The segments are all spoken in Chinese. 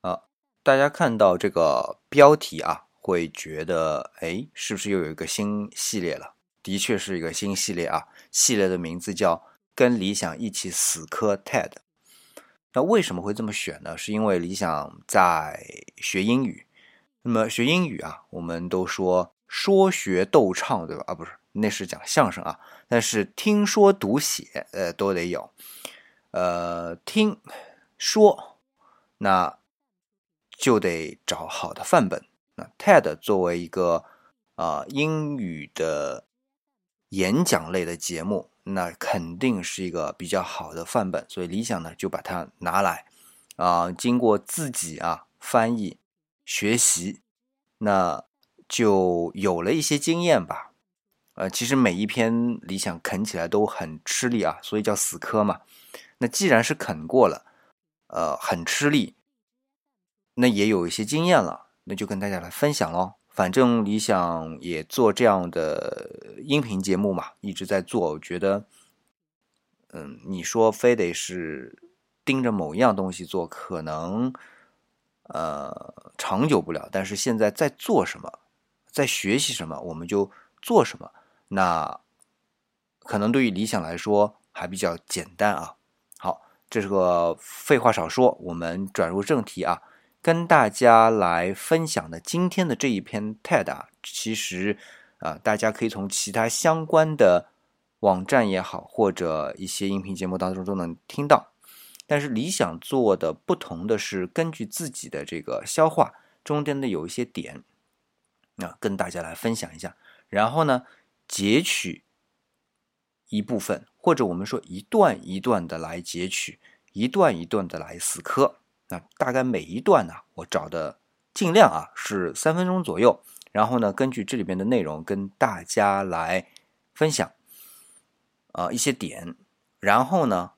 啊，大家看到这个标题啊，会觉得哎，是不是又有一个新系列了？的确是一个新系列啊，系列的名字叫《跟理想一起死磕 TED》。那为什么会这么选呢？是因为理想在学英语。那么学英语啊，我们都说说学逗唱，对吧？啊，不是，那是讲相声啊。但是听说读写，呃，都得有。呃，听说，那就得找好的范本。那 TED 作为一个啊英语的演讲类的节目。那肯定是一个比较好的范本，所以理想呢就把它拿来，啊，经过自己啊翻译学习，那就有了一些经验吧。呃，其实每一篇理想啃起来都很吃力啊，所以叫死磕嘛。那既然是啃过了，呃，很吃力，那也有一些经验了，那就跟大家来分享喽。反正理想也做这样的音频节目嘛，一直在做。我觉得，嗯，你说非得是盯着某一样东西做，可能呃长久不了。但是现在在做什么，在学习什么，我们就做什么。那可能对于理想来说还比较简单啊。好，这是个废话少说，我们转入正题啊。跟大家来分享的今天的这一篇 TED 啊，其实啊，大家可以从其他相关的网站也好，或者一些音频节目当中都能听到。但是理想做的不同的是，根据自己的这个消化中间的有一些点，那跟大家来分享一下。然后呢，截取一部分，或者我们说一段一段的来截取，一段一段的来死磕。那大概每一段呢，我找的尽量啊是三分钟左右，然后呢，根据这里边的内容跟大家来分享啊一些点，然后呢，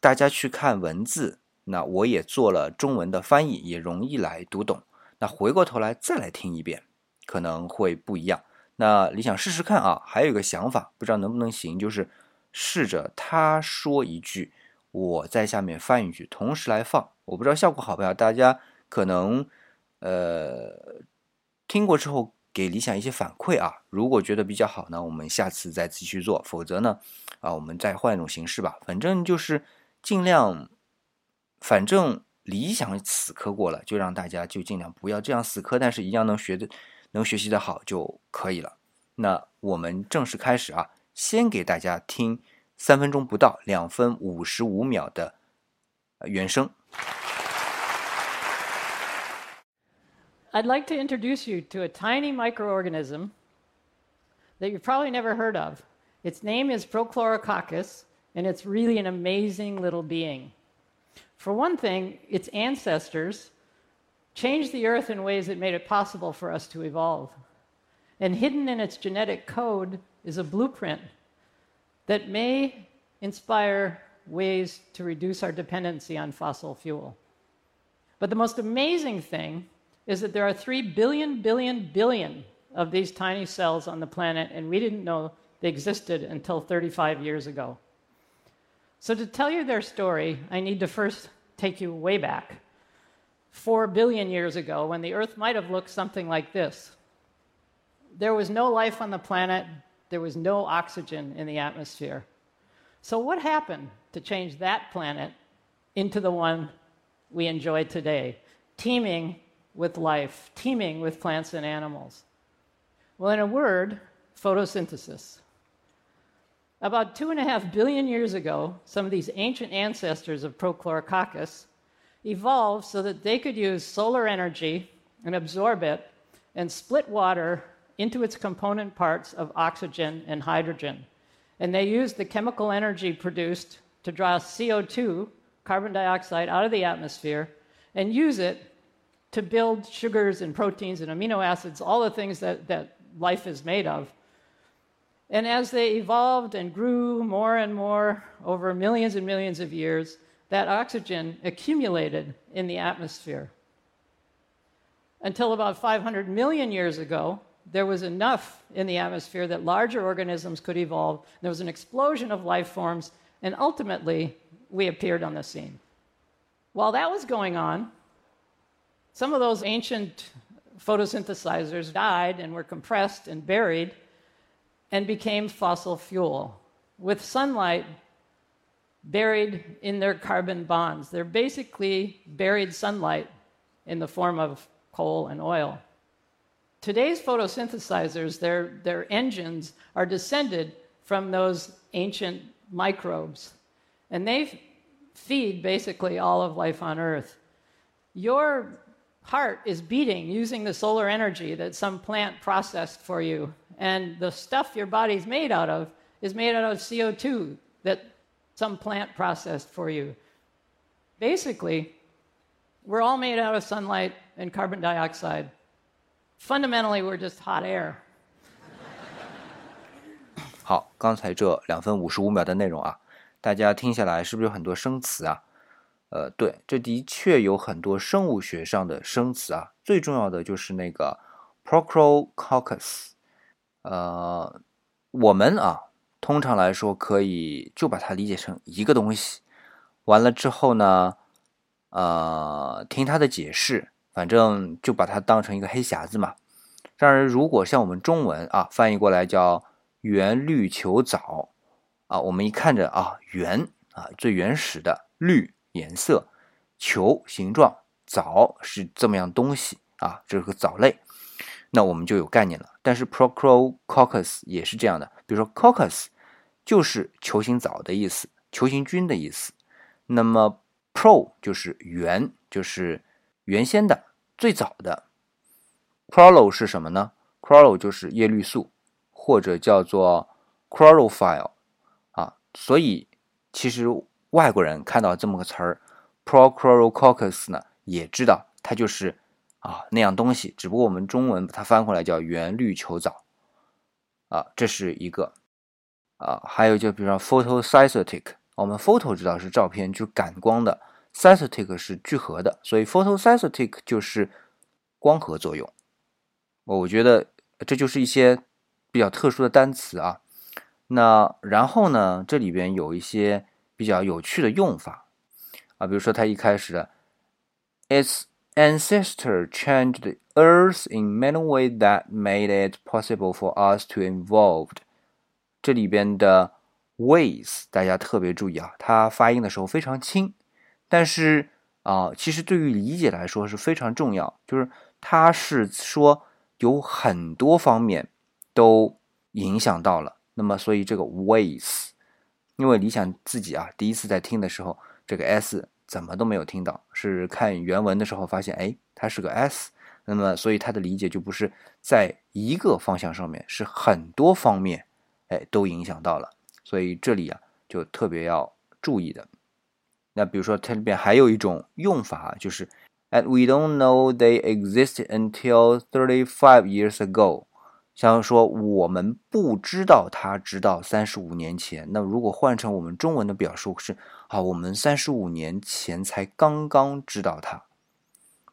大家去看文字，那我也做了中文的翻译，也容易来读懂。那回过头来再来听一遍，可能会不一样。那你想试试看啊，还有一个想法，不知道能不能行，就是试着他说一句。我在下面翻一句，同时来放，我不知道效果好不好，大家可能呃听过之后给理想一些反馈啊。如果觉得比较好呢，我们下次再继续做；否则呢，啊，我们再换一种形式吧。反正就是尽量，反正理想死磕过了，就让大家就尽量不要这样死磕，但是一样能学的能学习的好就可以了。那我们正式开始啊，先给大家听。三分钟不到，两分五十五秒的原声。I'd like to introduce you to a tiny microorganism that you've probably never heard of. Its name is Prochlorococcus, and it's really an amazing little being. For one thing, its ancestors changed the earth in ways that made it possible for us to evolve. And hidden in its genetic code is a blueprint that may inspire ways to reduce our dependency on fossil fuel. But the most amazing thing is that there are 3 billion, billion, billion of these tiny cells on the planet, and we didn't know they existed until 35 years ago. So, to tell you their story, I need to first take you way back. Four billion years ago, when the Earth might have looked something like this. There was no life on the planet, there was no oxygen in the atmosphere. So, what happened to change that planet into the one we enjoy today, teeming with life, teeming with plants and animals? Well, in a word, photosynthesis. About two and a half billion years ago, some of these ancient ancestors of Prochlorococcus evolved so that they could use solar energy and absorb it and split water into its component parts of oxygen and hydrogen. And they use the chemical energy produced to draw CO2, carbon dioxide, out of the atmosphere and use it to build sugars and proteins and amino acids, all the things that, that life is made of. And as they evolved and grew more and more over millions and millions of years, that oxygen accumulated in the atmosphere. Until about 500 million years ago, there was enough in the atmosphere that larger organisms could evolve. There was an explosion of life forms, and ultimately, we appeared on the scene. While that was going on, some of those ancient photosynthesizers died and were compressed and buried and became fossil fuel with sunlight buried in their carbon bonds. They're basically buried sunlight in the form of coal and oil. Today's photosynthesizers, their, their engines are descended from those ancient microbes, and they feed basically all of life on Earth. Your heart is beating using the solar energy that some plant processed for you, and the stuff your body's made out of is made out of CO2 that some plant processed for you. Basically, we're all made out of sunlight and carbon dioxide. Fundamentally, we're just hot air. 好，刚才这两分五十五秒的内容啊，大家听下来是不是有很多生词啊？呃，对，这的确有很多生物学上的生词啊。最重要的就是那个 procrococcus。呃，我们啊，通常来说可以就把它理解成一个东西。完了之后呢，呃，听它的解释。反正就把它当成一个黑匣子嘛。当然，如果像我们中文啊翻译过来叫圆绿球藻啊，我们一看着啊圆啊最原始的绿颜色，球形状，藻是这么样东西啊，这是个藻类，那我们就有概念了。但是 Prochlorococcus 也是这样的，比如说 coccus 就是球形藻的意思，球形菌的意思。那么 pro 就是圆，就是原先的。最早的 chloro 是什么呢？chloro 就是叶绿素，或者叫做 chlorophyll 啊。所以其实外国人看到这么个词儿 prochlorococcus 呢，也知道它就是啊那样东西。只不过我们中文把它翻过来叫原绿球藻啊，这是一个啊。还有就比如说 photosynthetic，我们 photo 知道是照片，就感光的。Synthetic 是聚合的，所以 photosynthetic 就是光合作用。我觉得这就是一些比较特殊的单词啊。那然后呢，这里边有一些比较有趣的用法啊，比如说它一开始的，its ancestor changed the Earth in many ways that made it possible for us to evolve。这里边的 ways 大家特别注意啊，它发音的时候非常轻。但是啊，其实对于理解来说是非常重要，就是它是说有很多方面都影响到了。那么，所以这个 ways，因为你想自己啊，第一次在听的时候，这个 s 怎么都没有听到，是看原文的时候发现，哎，它是个 s。那么，所以它的理解就不是在一个方向上面，是很多方面，哎，都影响到了。所以这里啊，就特别要注意的。那比如说，它里边还有一种用法，就是 "And we don't know they existed until thirty-five years ago"，像说我们不知道它直到三十五年前。那如果换成我们中文的表述是啊，我们三十五年前才刚刚知道它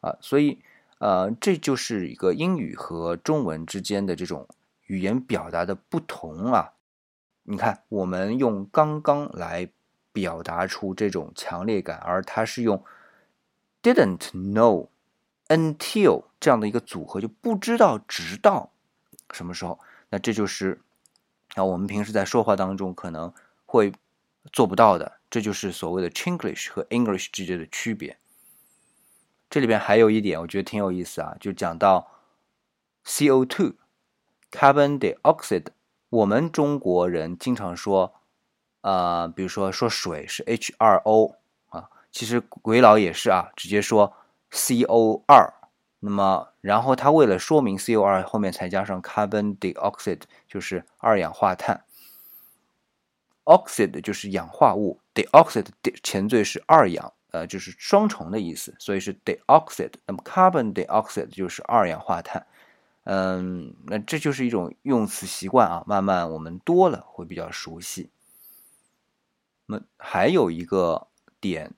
啊，所以呃，这就是一个英语和中文之间的这种语言表达的不同啊。你看，我们用刚刚来。表达出这种强烈感，而它是用 didn't know until 这样的一个组合，就不知道直到什么时候。那这就是啊，我们平时在说话当中可能会做不到的。这就是所谓的 Chinglish 和 English 之间的区别。这里边还有一点，我觉得挺有意思啊，就讲到 CO2，carbon dioxide。我们中国人经常说。呃，比如说说水是 H2O 啊，其实鬼佬也是啊，直接说 CO2。那么，然后他为了说明 CO2 后面才加上 carbon dioxide，就是二氧化碳。oxide 就是氧化物，dioxide 前缀是二氧，呃，就是双重的意思，所以是 dioxide。那么 carbon dioxide 就是二氧化碳。嗯，那这就是一种用词习惯啊，慢慢我们多了会比较熟悉。那么还有一个点，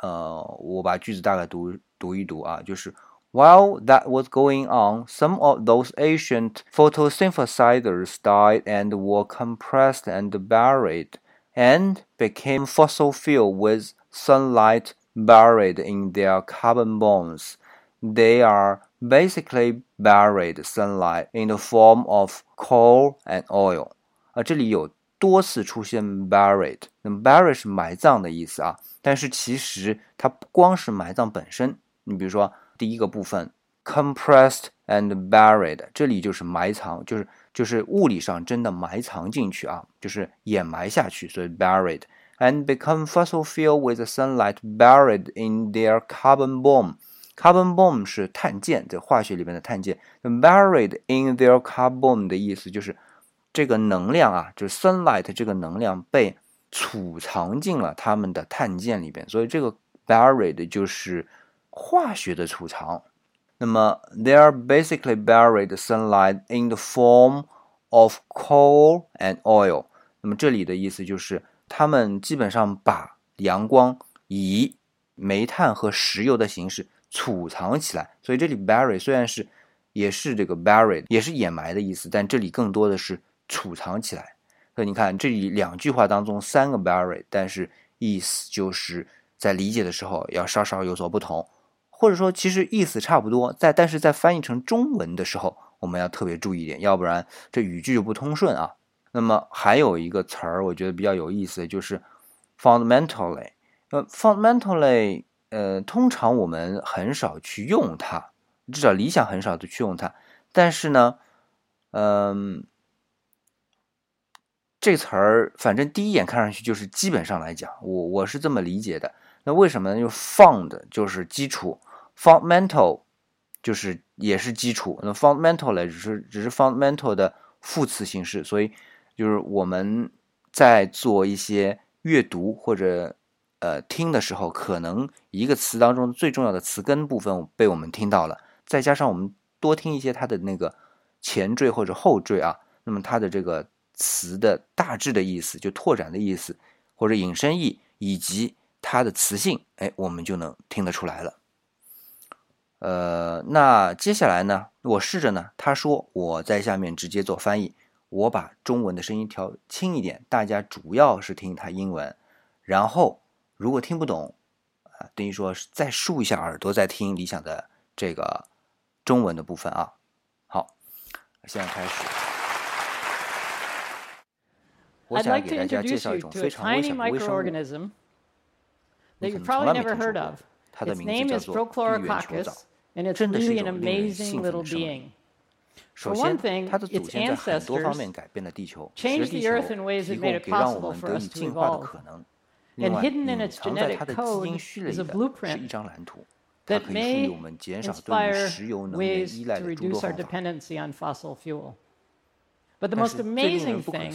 呃，我把句子大概读读一读啊，就是 While that was going on, some of those ancient photosynthesizers died and were compressed and buried, and became fossil fuel with sunlight buried in their carbon bonds. they are basically buried sunlight in the form of coal and oil。啊，这里有多次出现 buried， 那么 buried 是埋葬的意思啊，但是其实它不光是埋葬本身，你比如说第一个部分 compressed and buried，这里就是埋藏，就是就是物理上真的埋藏进去啊，就是掩埋下去，所以 buried and become fossil fuel with the sunlight buried in their carbon bomb。carbon bomb 是碳键，在化学里面的碳键。buried in their carbon 的意思就是这个能量啊，就是 sunlight 这个能量被储藏进了他们的碳键里边，所以这个 buried 就是化学的储藏。那么，they are basically buried sunlight in the form of coal and oil。那么这里的意思就是，他们基本上把阳光以煤炭和石油的形式储藏起来。所以这里 bury 虽然是也是这个 buried，也是掩埋的意思，但这里更多的是。储藏起来，所以你看这里两句话当中三个 bury，但是意思就是在理解的时候要稍稍有所不同，或者说其实意思差不多，在但是在翻译成中文的时候，我们要特别注意一点，要不然这语句就不通顺啊。那么还有一个词儿，我觉得比较有意思就是 fundamentally，呃，fundamentally，呃，通常我们很少去用它，至少理想很少的去用它，但是呢，嗯。这词儿，反正第一眼看上去就是基本上来讲，我我是这么理解的。那为什么呢？就 found 就是基础，fundamental 就是也是基础。那 fundamental 呢，只是只是 fundamental 的副词形式。所以就是我们在做一些阅读或者呃听的时候，可能一个词当中最重要的词根部分被我们听到了，再加上我们多听一些它的那个前缀或者后缀啊，那么它的这个。词的大致的意思，就拓展的意思，或者引申义，以及它的词性，哎，我们就能听得出来了。呃，那接下来呢，我试着呢，他说我在下面直接做翻译，我把中文的声音调轻一点，大家主要是听他英文，然后如果听不懂，啊，等于说再竖一下耳朵再听理想的这个中文的部分啊。好，现在开始。I'd like to introduce you to a tiny microorganism that you've probably never heard of. Its name is Prochlorococcus, and it's really an amazing little being. For one thing, its ancestors changed the Earth in ways that made it possible for us to evolve. And hidden in its genetic code is a blueprint that may inspire ways to reduce our dependency on fossil fuel. But the most amazing thing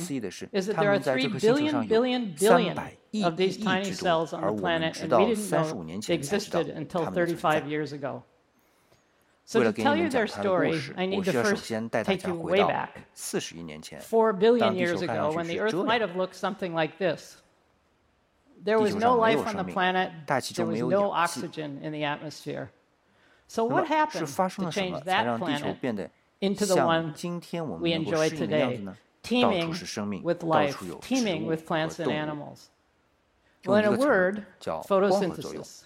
is that there are three billion billion billion of these tiny cells on the planet, and we didn't know they existed until 35 years ago. So to tell you their story, I need to first take you way back, four billion years ago, when the Earth might have looked something like this. There was no life on the planet. There was no oxygen in the atmosphere. So what happened to change that planet into the one we enjoy today, teeming with life, teeming with plants and animals. Well, in a word, photosynthesis.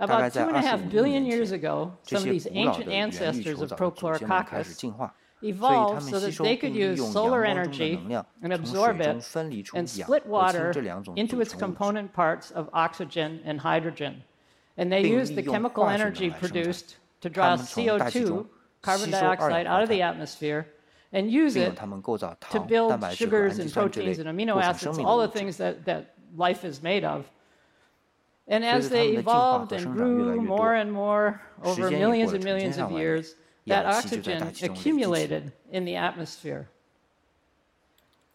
About two and a half billion years ago, some of these ancient ancestors of Prochlorococcus evolved so that they could use solar energy and absorb it and split water into its component parts of oxygen and hydrogen. And they used the chemical energy produced to draw CO2 carbon dioxide out of the atmosphere and use it to build sugars and proteins and amino acids, all the things that, that life is made of. And as they evolved and grew more and more over millions and millions of years, that oxygen accumulated in the atmosphere.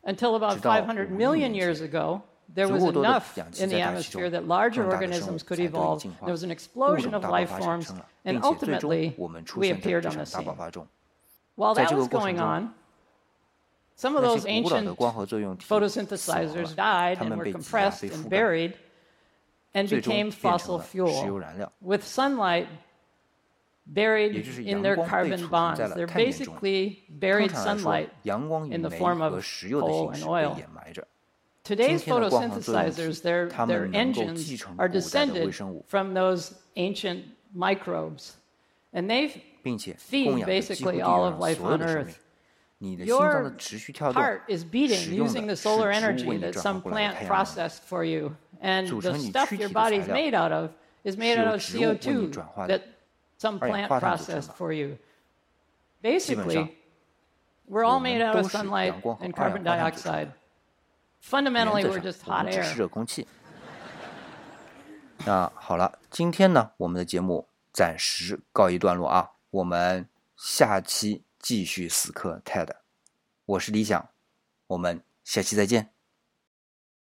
Until about 500 million years ago, there was enough in the atmosphere that larger organisms could evolve. There was an explosion of life forms, and ultimately, we appeared on the scene. While that was going on, some of those ancient photosynthesizers died and were compressed and buried and became fossil fuel with sunlight buried in their carbon bonds. They're basically buried sunlight in the form of coal and oil. Today's photosynthesizers, their, their engines are descended from those ancient microbes, and they feed basically all of life on Earth. Your heart is beating using the solar energy that some plant processed for you, and the stuff your body is made out of is made out of CO2 that some plant processed for you. Basically, we're all made out of sunlight and carbon dioxide. 原 Fundamentally, 则 we're just 我 hot 们只是 air. 热空气。那好了，今天呢，我们的节目暂时告一段落啊，我们下期继续死磕 TED。我是李想，我们下期再见。